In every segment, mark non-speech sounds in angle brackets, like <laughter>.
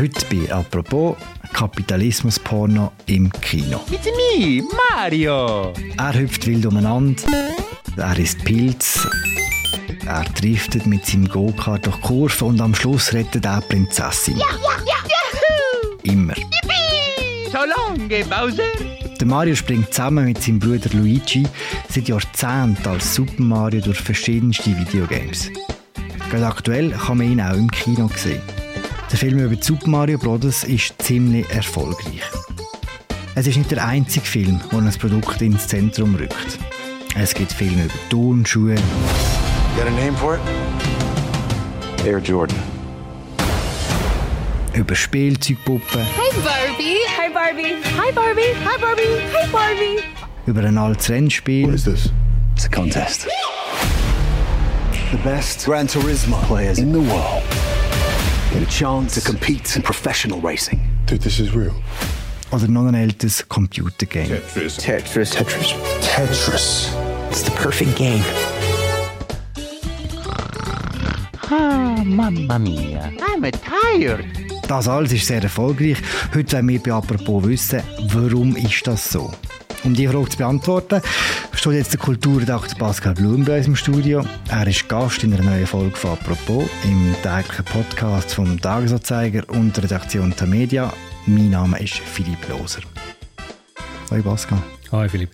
Heute bei «Apropos» Kapitalismus-Porno im Kino. It's me, Mario! Er hüpft wild umeinander, er isst Pilz, er driftet mit seinem Go-Kart durch Kurven und am Schluss rettet er die Prinzessin. Ja, ja, ja! Immer. Yippie! So lange, Bowser! Der Mario springt zusammen mit seinem Bruder Luigi seit Jahrzehnten als Super Mario durch verschiedenste Videogames. Gerade aktuell kann man ihn auch im Kino sehen. Der Film über Super Mario Bros. ist ziemlich erfolgreich. Es ist nicht der einzige Film, der ein Produkt ins Zentrum rückt. Es gibt Filme über Turnschuhe. Got a name for it? Air Jordan. Über Spielzeugpuppen. Hi Barbie. Hi Barbie. Hi Barbie. Hi Barbie. Hi Barbie. Über ein altes Rennspiel. What is this? It's a contest. The best Gran Turismo players in the world a chance to compete in professional racing. Dude, this is real. Oder noch ein älteres Computergame. Tetris. Tetris. Tetris. Tetris. It's the perfect game. Ah, mamma mia. I'm tired. Das alles ist sehr erfolgreich. Heute wollen wir bei «Apropos» wissen, warum ist das so? Um diese Frage zu beantworten, steht jetzt der Kulturredakteur Pascal Blum bei uns im Studio. Er ist Gast in einer neuen Folge von «Apropos» im täglichen Podcast vom Tagesanzeiger und der Redaktion der Media. Mein Name ist Philipp Loser. Hallo Pascal. Hi Philipp.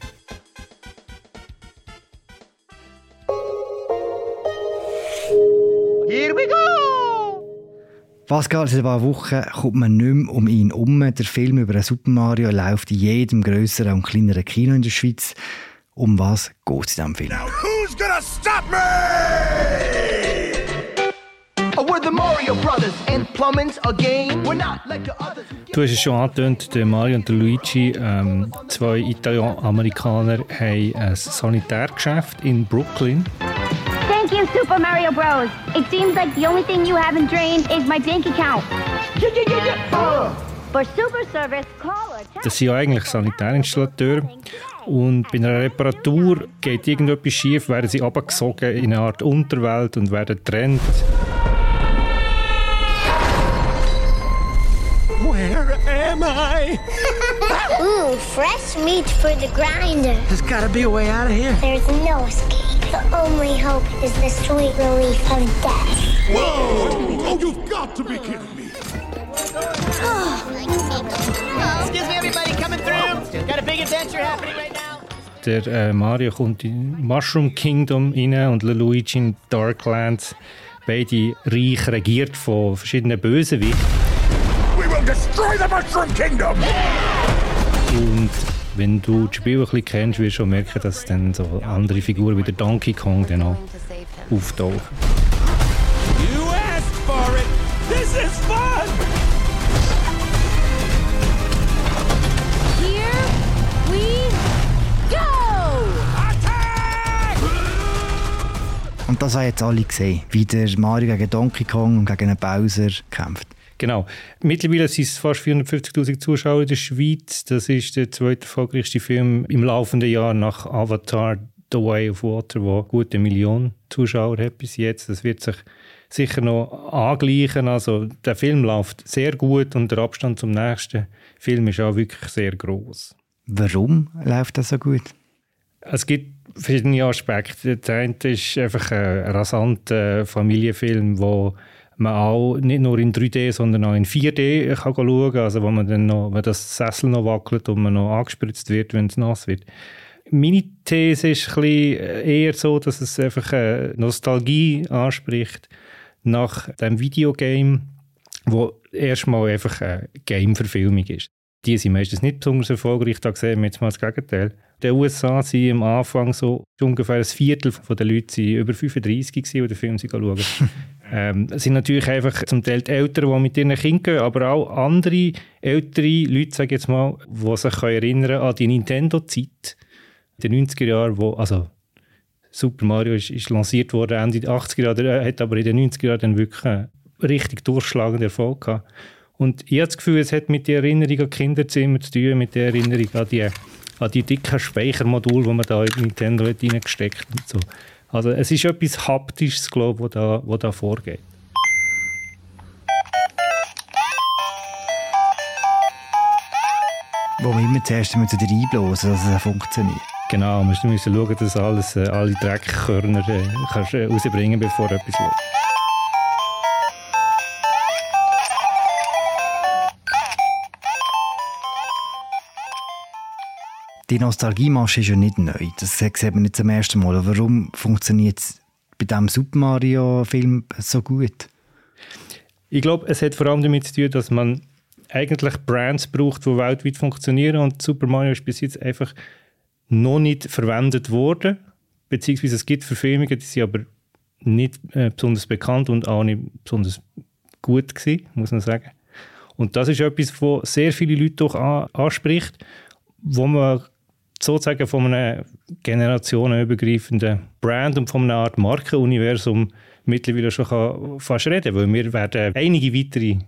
Pascal, seit ein paar Wochen kommt man nicht mehr um ihn herum. Der Film über Super Mario läuft in jedem grösseren und kleineren Kino in der Schweiz. Um was geht es in diesem Film? Who's gonna stop me? We're the Mario Brothers, and plumbing's a game. We're not like the others. Du hast es schon angetönt, der Mario und der Luigi, ähm, zwei Italo-Amerikaner, haben ein Sanitärgeschäft in Brooklyn. Thank you, Super Mario Bros. It seems like the only thing you haven't drained is my bank account. For super service, call or text. Das sind ja eigentlich Sanitärinstallateure. Und bei einer Reparatur geht irgendetwas schief, werden sie abgesogen in eine Art Unterwelt und werden getrennt. Where am I? Ooh, fresh meat for the grinder. There's gotta be a way out of here. There's no escape. The only hope is the sweet relief of death. Whoa! Oh, you've got to be kidding me. Excuse me, everybody coming through. Got a big adventure happening right now. Der äh, Mario kommt in Mushroom Kingdom rein und Luigi in Darklands. Beide reich regiert von verschiedenen Bösewichten. We will destroy the Mushroom Kingdom! Und wenn du das Spiel ein bisschen kennst, wirst du schon merken, dass dann so andere Figuren wie der Donkey Kong dann auch auftauchen. You asked for it! This is fun! Here we go. Und das haben jetzt alle gesehen, wie der Mario gegen Donkey Kong und gegen einen Bowser kämpft. Genau. Mittlerweile sind es fast 450'000 Zuschauer in der Schweiz. Das ist der zweite erfolgreichste Film im laufenden Jahr nach Avatar The Way of Water, wo gut eine Million Zuschauer hat bis jetzt. Das wird sich sicher noch angleichen. Also der Film läuft sehr gut und der Abstand zum nächsten Film ist auch wirklich sehr groß. Warum läuft das so gut? Es gibt verschiedene Aspekte. Der eine ist einfach ein rasanter Familienfilm, wo man auch nicht nur in 3D, sondern auch in 4D kann schauen kann. Also wo man dann noch, wenn das Sessel noch wackelt und man noch angespritzt wird, wenn es nass wird. Meine These ist ein bisschen eher so, dass es einfach eine Nostalgie anspricht nach dem Videogame, wo erstmal einfach eine Game-Verfilmung ist. Die sind meistens nicht besonders erfolgreich, da sehen wir jetzt mal das Gegenteil. In den USA sind am Anfang so ungefähr ein Viertel der Leute über 35 gewesen, die den Film schauen. <laughs> ähm, es sind natürlich einfach zum Teil die Eltern, die mit ihren Kindern gehen, aber auch andere ältere Leute, sage jetzt mal, die sich erinnern an die Nintendo-Zeit in den 90er Jahren, wo, also Super Mario ist, ist lanciert worden Ende der 80er Jahre, hat aber in den 90er Jahren wirklich einen richtig durchschlagenden Erfolg gehabt. Und ich habe das Gefühl, es hat mit der Erinnerung an Kinderzimmer zu tun, mit der Erinnerung an die, an die dicken Speichermodule, die man da in Nintendo reingesteckt hat. So. Also es ist etwas Haptisches, glaube ich, was da, was da vorgeht. Wo wir immer zuerst müssen reinblasen, dass es funktioniert. Genau, wir müssen schauen, dass alles, äh, alle Dreckkörner äh, kannst, äh, rausbringen bevor etwas läuft. Die Nostalgiemasche ist ja nicht neu. Das sieht man nicht zum ersten Mal. Warum funktioniert es bei diesem Super Mario-Film so gut? Ich glaube, es hat vor allem damit zu tun, dass man eigentlich Brands braucht, die weltweit funktionieren und Super Mario ist bis jetzt einfach noch nicht verwendet worden, beziehungsweise es gibt Verfilmungen, die sind aber nicht äh, besonders bekannt und auch nicht besonders gut gewesen, muss man sagen. Und das ist etwas, was sehr viele Leute doch an, anspricht, wo man sozusagen von einem generationenübergreifenden Brand und von einer Art Markenuniversum mittlerweile schon kann fast reden weil wir werden einige weitere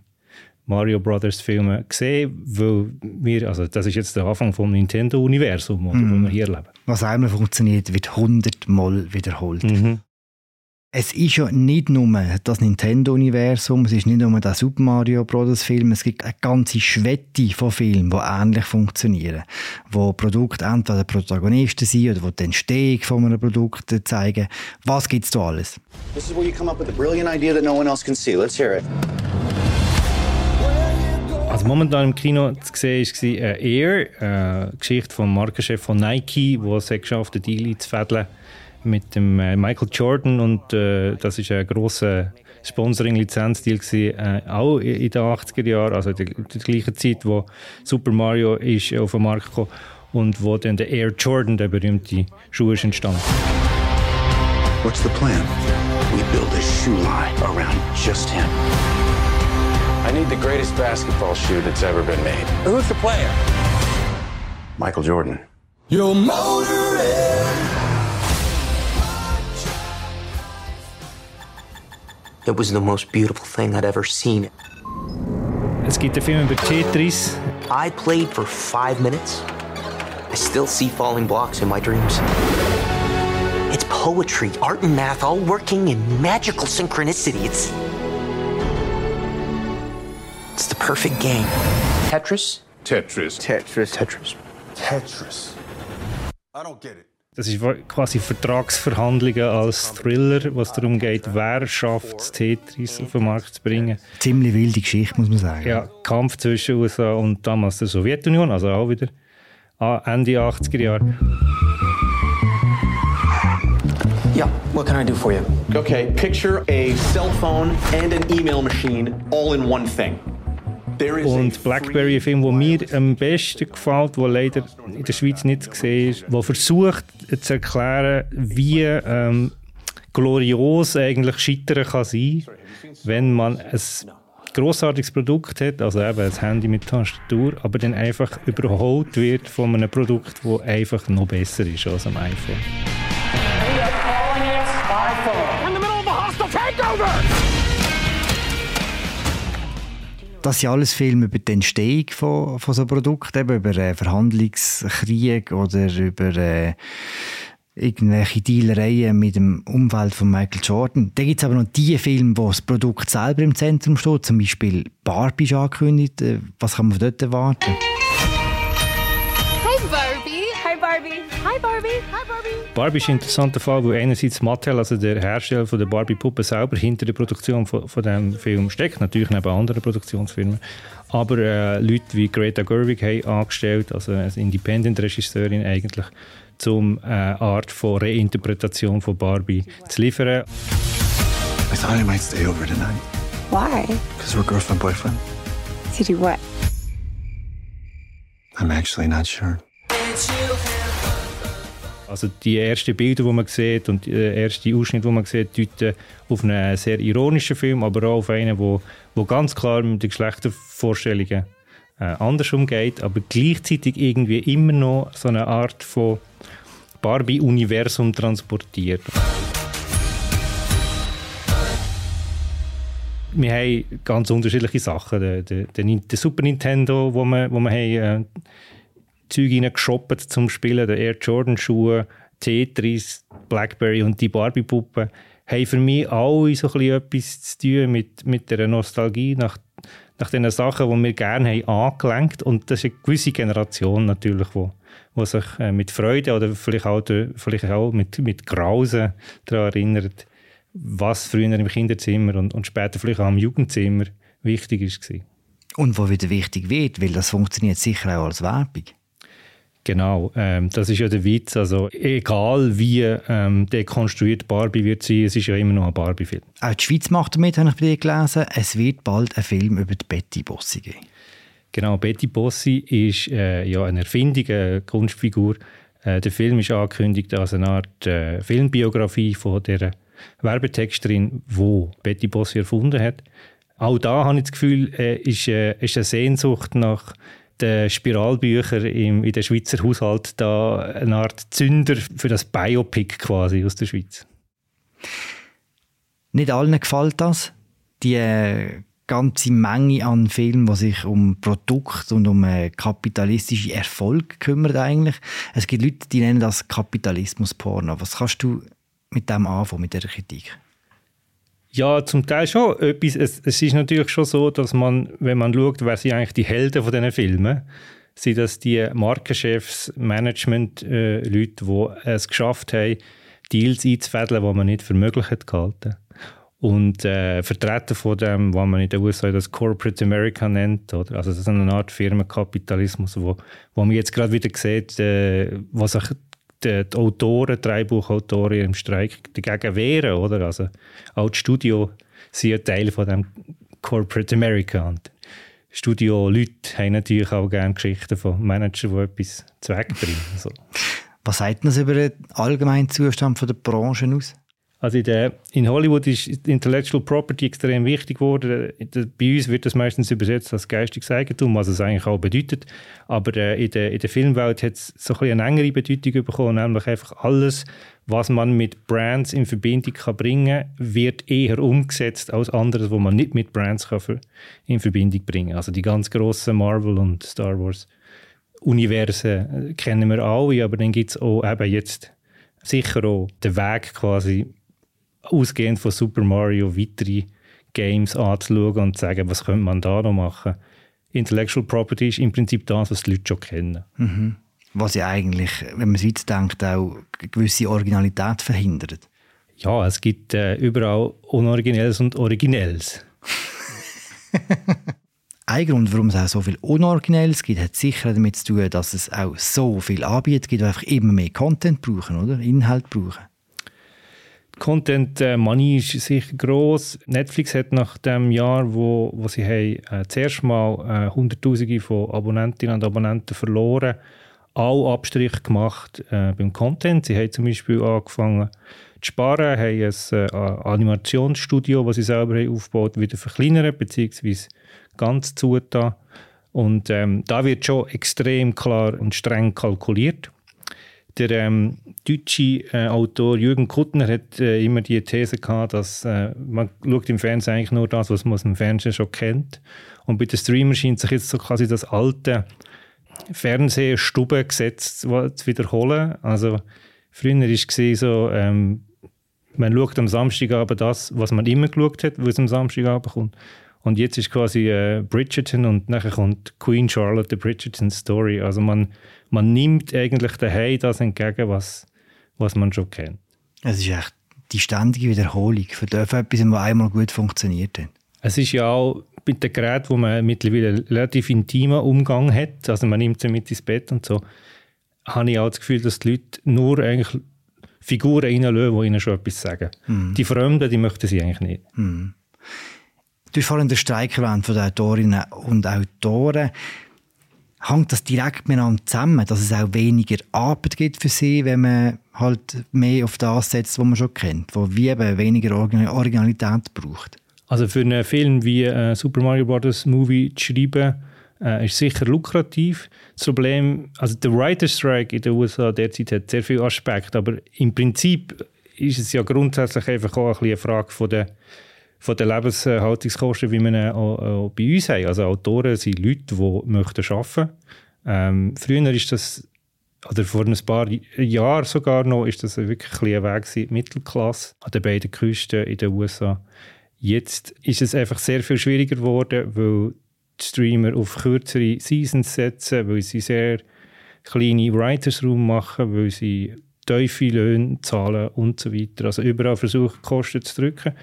Mario Brothers Filme gesehen, weil wir, also das ist jetzt der Anfang vom Nintendo-Universum, mm. wo wir hier leben. Was einmal funktioniert, wird hundertmal wiederholt. Mhm. Es ist ja nicht nur das Nintendo-Universum, es ist nicht nur der Super Mario Bros. Film, es gibt eine ganze Schwette von Filmen, die ähnlich funktionieren. Wo Produkte entweder Protagonisten sind oder wo die Entstehung von einem Produkt zeigen. Was gibt es da alles? This is where you come up with a brilliant idea that no one else can see. Let's hear it. Also momentan im Kino zu sehen war äh, Air, eine Geschichte vom Markenchef von Nike, wo es geschafft hat, Deal zu fädeln mit dem äh, Michael Jordan und äh, das ist ein grosser Sponsoring-Lizenzdeal äh, auch in den 80er Jahren, also in der, der gleichen Zeit, wo Super Mario ist auf den Markt kam und wo dann der Air Jordan, der berühmte Schuh, ist entstanden. What's the plan? We build a shoe line around just him. I need the greatest basketball shoe that's ever been made. Who's the player? Michael Jordan. Your motor It was the most beautiful thing I'd ever seen. Es gibt einen Film über Tetris. I played for five minutes. I still see falling blocks in my dreams. It's poetry, art and math all working in magical synchronicity. It's It's the perfect game. Tetris? Tetris. Tetris. Tetris. Tetris. I don't get it. Das ist quasi Vertragsverhandlungen als Thriller, was darum geht, wer schafft es, Tetris auf den Markt zu bringen. Ziemlich wilde Geschichte, muss man sagen. Ja, Kampf zwischen USA und damals der Sowjetunion, also auch wieder Ende 80er Jahre. Yeah, what can I do for you? Okay, picture a cell phone and an email machine all in one thing. Und Blackberry, ein Film, der mir am besten gefällt, der leider in der Schweiz nicht gesehen ist, der versucht zu erklären, wie ähm, glorios eigentlich Scheitern kann sein, wenn man ein grossartiges Produkt hat, also eben ein Handy mit Tastatur, aber dann einfach überholt wird von einem Produkt, das einfach noch besser ist als am iPhone. Das sind alles Filme über die Entstehung von, von so Produkten, eben über äh, Verhandlungskrieg oder über äh, irgendwelche Dealereien mit dem Umfeld von Michael Jordan. Dann gibt es aber noch die Filme, wo das Produkt selber im Zentrum steht. Zum Beispiel Barbie ist angekündigt. Äh, was kann man von dort erwarten? Barbie ist ein interessanter Fall, wo einerseits Mattel, also der Hersteller von der Barbie-Puppe selber, hinter der Produktion von, von dem Film steckt, natürlich neben anderen Produktionsfirmen. Aber äh, Leute wie Greta Gerwig haben angestellt, also eine Independent-Regisseurin eigentlich, zum äh, Art von Reinterpretation von Barbie zu liefern. I thought I might stay over tonight. Why? Because we're girlfriend boyfriend. To do what? I'm actually not sure. Also die ersten Bilder, die man sieht und die ersten Ausschnitte, die man sieht, deuten auf einen sehr ironischen Film, aber auch auf einen, wo, wo ganz klar mit den Geschlechtervorstellungen äh, anders umgeht, aber gleichzeitig irgendwie immer noch so eine Art von Barbie-Universum transportiert. Wir haben ganz unterschiedliche Sachen. Der, der, der Super Nintendo, wo wir, wo wir haben, äh, Zeug reingeshoppt zum Spielen, der Air Jordan Schuhe, Tetris, Blackberry und die Barbie-Puppe, haben für mich alle so ein etwas zu tun mit, mit der Nostalgie nach, nach den Sachen, die wir gerne haben, angelenkt. Und das ist eine gewisse Generation natürlich, wo, wo sich äh, mit Freude oder vielleicht auch, vielleicht auch mit, mit Grausen daran erinnert, was früher im Kinderzimmer und, und später vielleicht auch im Jugendzimmer wichtig war. Und wo wieder wichtig wird, weil das funktioniert sicher auch als Werbung. Genau, ähm, das ist ja der Witz. Also egal wie ähm, dekonstruiert Barbie wird sein, es ist ja immer noch ein Barbie-Film. Auch die Schweiz macht damit, habe ich bei dir gelesen, es wird bald einen Film über die Betty Bossi geben. Genau, Betty Bossi ist äh, ja eine Erfindung, eine Kunstfigur. Äh, der Film ist angekündigt als eine Art äh, Filmbiografie von der Werbetexterin, wo Betty Bossi erfunden hat. Auch da habe ich das Gefühl, äh, ist, äh, ist eine Sehnsucht nach den Spiralbüchern im, in den Schweizer Haushalt da eine Art Zünder für das Biopic quasi aus der Schweiz. Nicht allen gefällt das. Die äh, ganze Menge an Filmen, die sich um Produkt und um äh, kapitalistischen Erfolg kümmert eigentlich. Es gibt Leute, die nennen das Kapitalismus-Porno. Was kannst du mit dem anfangen, mit der Kritik? Ja, zum Teil schon etwas. Es, es, ist natürlich schon so, dass man, wenn man schaut, wer sind eigentlich die Helden von diesen Filmen, sind das die Markenchefs, Management-Leute, äh, die es geschafft haben, Deals einzufädeln, die man nicht für möglich hat gehalten. Und äh, Vertreter von dem, was man in den USA das Corporate America nennt, oder? also das ist eine Art Firmenkapitalismus, wo, wo man jetzt gerade wieder sieht, äh, was sich die, Autoren, Drehbuchautoren im Streik dagegen wehren, oder? Also auch die Studio sind ja Teil von dem Corporate America. Und Studio-Leute haben natürlich auch gerne Geschichten von Managern, die etwas zu wegbringen. So. Was sagt das über den allgemeinen Zustand der Branche aus? Also in, der, in, Hollywood ist Intellectual Property extrem wichtig geworden. Bei uns wird das meistens übersetzt als geistiges Eigentum, was es eigentlich auch bedeutet. Aber äh, in, der, in der Filmwelt hat es so ein eine engere Bedeutung bekommen, nämlich einfach alles, was man mit Brands in Verbindung kann bringen kann, wird eher umgesetzt als anderes, was man nicht mit Brands kann für, in Verbindung bringen Also die ganz grossen Marvel und Star Wars Universen äh, kennen wir alle, aber dann gibt es auch eben jetzt sicher auch den Weg quasi ausgehend von Super Mario weitere Games anzuschauen und zu sagen, was könnte man da noch machen. Intellectual Property ist im Prinzip das, was die Leute schon kennen. Mhm. Was ja eigentlich, wenn man es weiter denkt, auch eine gewisse Originalität verhindert. Ja, es gibt äh, überall Unoriginelles und Originelles. <laughs> Ein Grund, warum es auch so viel Unoriginelles gibt, hat sicher damit zu tun, dass es auch so viel Anbieter gibt, die einfach immer mehr Content brauchen, oder? Inhalt brauchen. Content äh, Money ist sicher groß. Netflix hat nach dem Jahr, wo, wo sie haben, äh, zuerst mal äh, Hunderttausende von Abonnentinnen und Abonnenten verloren, auch Abstriche gemacht äh, beim Content. Sie haben zum Beispiel angefangen zu sparen, haben ein äh, Animationsstudio, das sie selber haben aufgebaut wieder verkleinert bzw. ganz zugetan. Und ähm, da wird schon extrem klar und streng kalkuliert. Der ähm, deutsche äh, Autor Jürgen Kuttner hat äh, immer die These gehabt, dass äh, man schaut im Fernsehen eigentlich nur das, was man aus dem Fernsehen schon kennt. Und bei den Streamern scheint sich jetzt so quasi das alte Fernsehstubengesetz zu wiederholen. Also früher war es so, ähm, man schaut am Samstagabend das, was man immer geschaut hat, was am Samstagabend kommt. Und jetzt ist quasi äh, Bridgerton und nachher kommt Queen Charlotte, the Bridgerton Story. Also man, man nimmt eigentlich daheim das entgegen, was, was man schon kennt. Es ist echt die ständige Wiederholung von etwas, was einmal gut funktioniert hat. Es ist ja auch mit den Geräten, wo man mittlerweile relativ intimen Umgang hat, also man nimmt sie mit ins Bett und so, habe ich auch das Gefühl, dass die Leute nur eigentlich Figuren reinlassen, die ihnen schon etwas sagen. Mm. Die Fremden, die möchten sie eigentlich nicht. Mm. Du hast vorhin den Streik erwähnt von den Autorinnen und Autoren. Hängt das direkt miteinander zusammen, dass es auch weniger Arbeit gibt für sie, wenn man halt mehr auf das setzt, was man schon kennt, wo wie eben weniger Originalität braucht? Also für einen Film wie äh, Super Mario Bros. Movie zu schreiben, äh, ist sicher lukrativ. Das Problem, also der Writer's Strike in den USA derzeit hat sehr viele Aspekte, aber im Prinzip ist es ja grundsätzlich einfach auch ein eine Frage von der von den Lebenshaltungskosten, wie wir ihn auch, auch bei uns haben. Also Autoren sind Leute, die möchten arbeiten. Ähm, früher ist das, oder vor ein paar Jahren sogar noch, ist das wirklich ein, Weg gewesen, Mittelklasse an den beiden Küsten in den USA. Jetzt ist es einfach sehr viel schwieriger geworden, weil Streamer auf kürzere Seasons setzen, weil sie sehr kleine Writers Room machen, weil sie tiefe Löhne zahlen und so weiter. Also überall versuchen, Kosten zu drücken.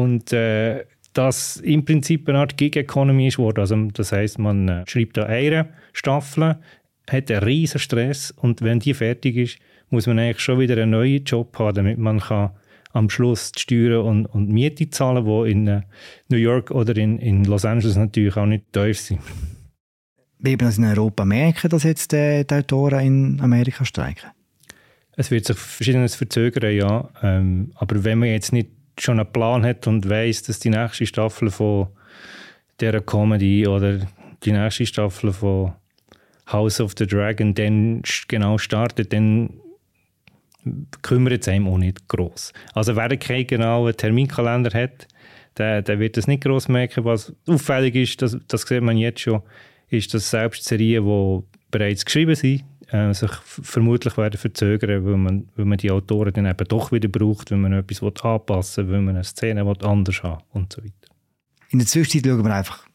Und äh, das im Prinzip eine Art Gig-Economy ist worden. Also das heißt, man äh, schreibt da eine Staffel, hat einen riesen Stress und wenn die fertig ist, muss man eigentlich schon wieder einen neuen Job haben, damit man kann am Schluss die Steuern und, und Miete zahlen, die in äh, New York oder in, in Los Angeles natürlich auch nicht tief sind. Wie wir das in Europa merken, dass jetzt äh, die Autoren in Amerika streiken? Es wird sich verschiedenes verzögern, ja. Ähm, aber wenn man jetzt nicht schon einen Plan hat und weiß, dass die nächste Staffel von dieser Comedy oder die nächste Staffel von House of the Dragon dann genau startet, dann kümmert es einem auch nicht groß. Also wer keinen genauen Terminkalender hat, der, der wird das nicht groß merken. Was auffällig ist, das, das sieht man jetzt schon, ist, dass selbst Serien, die bereits geschrieben sind, äh, sich vermutlich werden verzögern, weil man, weil man die Autoren dann eben doch wieder braucht, wenn man etwas anpassen will, weil man eine Szene anders haben und so weiter. In der Zwischenzeit schauen wir einfach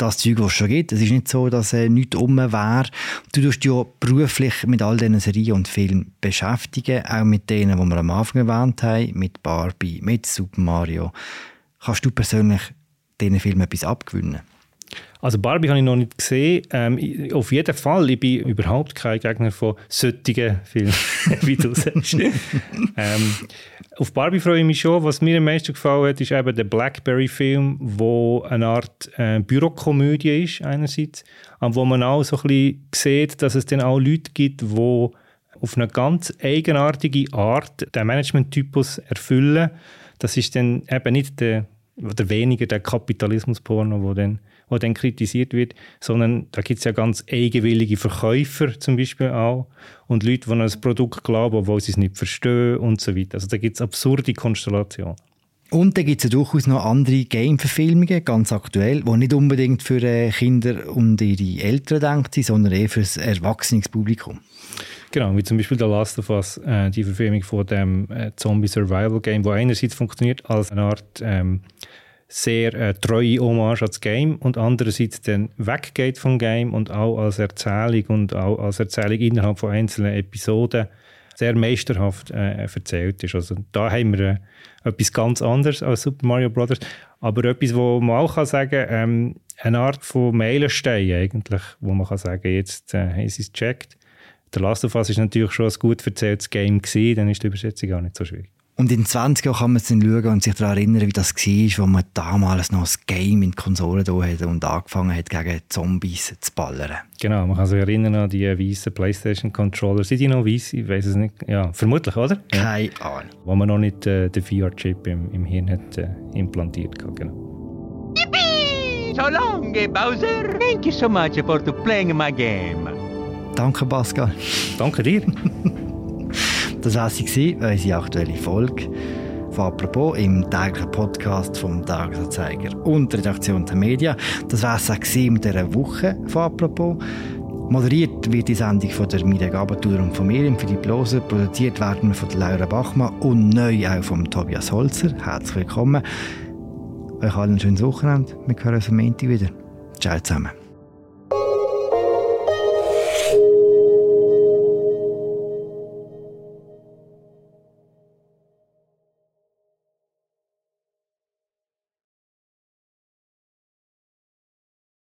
das Zeug, was es schon gibt. Es ist nicht so, dass äh, nichts um wäre. Du tust ja beruflich mit all diesen Serien und Filmen beschäftigen, auch mit denen, die wir am Anfang erwähnt haben, mit Barbie, mit Super Mario. Kannst du persönlich diesen Filmen etwas abgewinnen? Also Barbie habe ich noch nicht gesehen. Ähm, auf jeden Fall, ich bin überhaupt kein Gegner von solchen Filmen, <laughs> wie du sagst. <laughs> ähm, auf Barbie freue ich mich schon. Was mir am meisten gefallen hat, ist eben der Blackberry-Film, wo eine Art äh, Bürokomödie ist einerseits, und wo man auch so ein bisschen sieht, dass es dann auch Leute gibt, die auf eine ganz eigenartige Art den Management-Typus erfüllen. Das ist dann eben nicht der, oder weniger der Kapitalismus-Porno, wo dann wo dann kritisiert wird, sondern da gibt es ja ganz eigenwillige Verkäufer zum Beispiel auch und Leute, die an ein Produkt glauben, obwohl sie es nicht verstehen und so weiter. Also da gibt es absurde Konstellationen. Und da gibt es ja durchaus noch andere Game-Verfilmungen, ganz aktuell, die nicht unbedingt für äh, Kinder und ihre Eltern denkt sind, sondern eher für das Erwachsenenpublikum. Genau, wie zum Beispiel The Last of Us, äh, die Verfilmung von dem äh, Zombie-Survival-Game, wo einerseits funktioniert als eine Art ähm, sehr äh, treue Hommage ans Game und andererseits dann weggeht vom Game und auch als Erzählung und auch als Erzählung innerhalb von einzelnen Episoden sehr meisterhaft äh, erzählt ist. Also da haben wir äh, etwas ganz anderes als Super Mario Bros. Aber etwas, wo man auch kann sagen ähm, eine Art von Meilenstein eigentlich, wo man kann sagen, jetzt äh, haben sie es gecheckt. Der Last of Us ist natürlich schon ein gut erzähltes Game gewesen, dann ist die Übersetzung gar nicht so schwierig. Und in 20 Jahren kann man sich dann schauen und sich daran erinnern, wie das war, wo man damals noch ein Game in die Konsole da hatte und angefangen hat, gegen Zombies zu ballern. Genau, man kann sich erinnern an die weißen PlayStation-Controller. Sind die noch weiß? Ich weiß es nicht. Ja, vermutlich, oder? Keine ja. Ahnung. Wo man noch nicht äh, den VR-Chip im, im Hirn hat, äh, implantiert hat. Genau. Yippee! So long, Bowser! Thank you so much for playing my game. Danke, Pascal. Danke dir. <laughs> Das war sie, unsere aktuelle Folge von «Apropos» im täglichen Podcast vom Tagesanzeiger und Redaktion der Medien. Das war es auch mit dieser Woche von «Apropos». Moderiert wird die Sendung von der Mirja Gabatur und von mir, Philipp Loser. Produziert werden wir von der Laura Bachmann und neu auch von Tobias Holzer. Herzlich willkommen. Euch allen ein schönes Wochenende. Wir hören uns am Montag wieder. Ciao zusammen.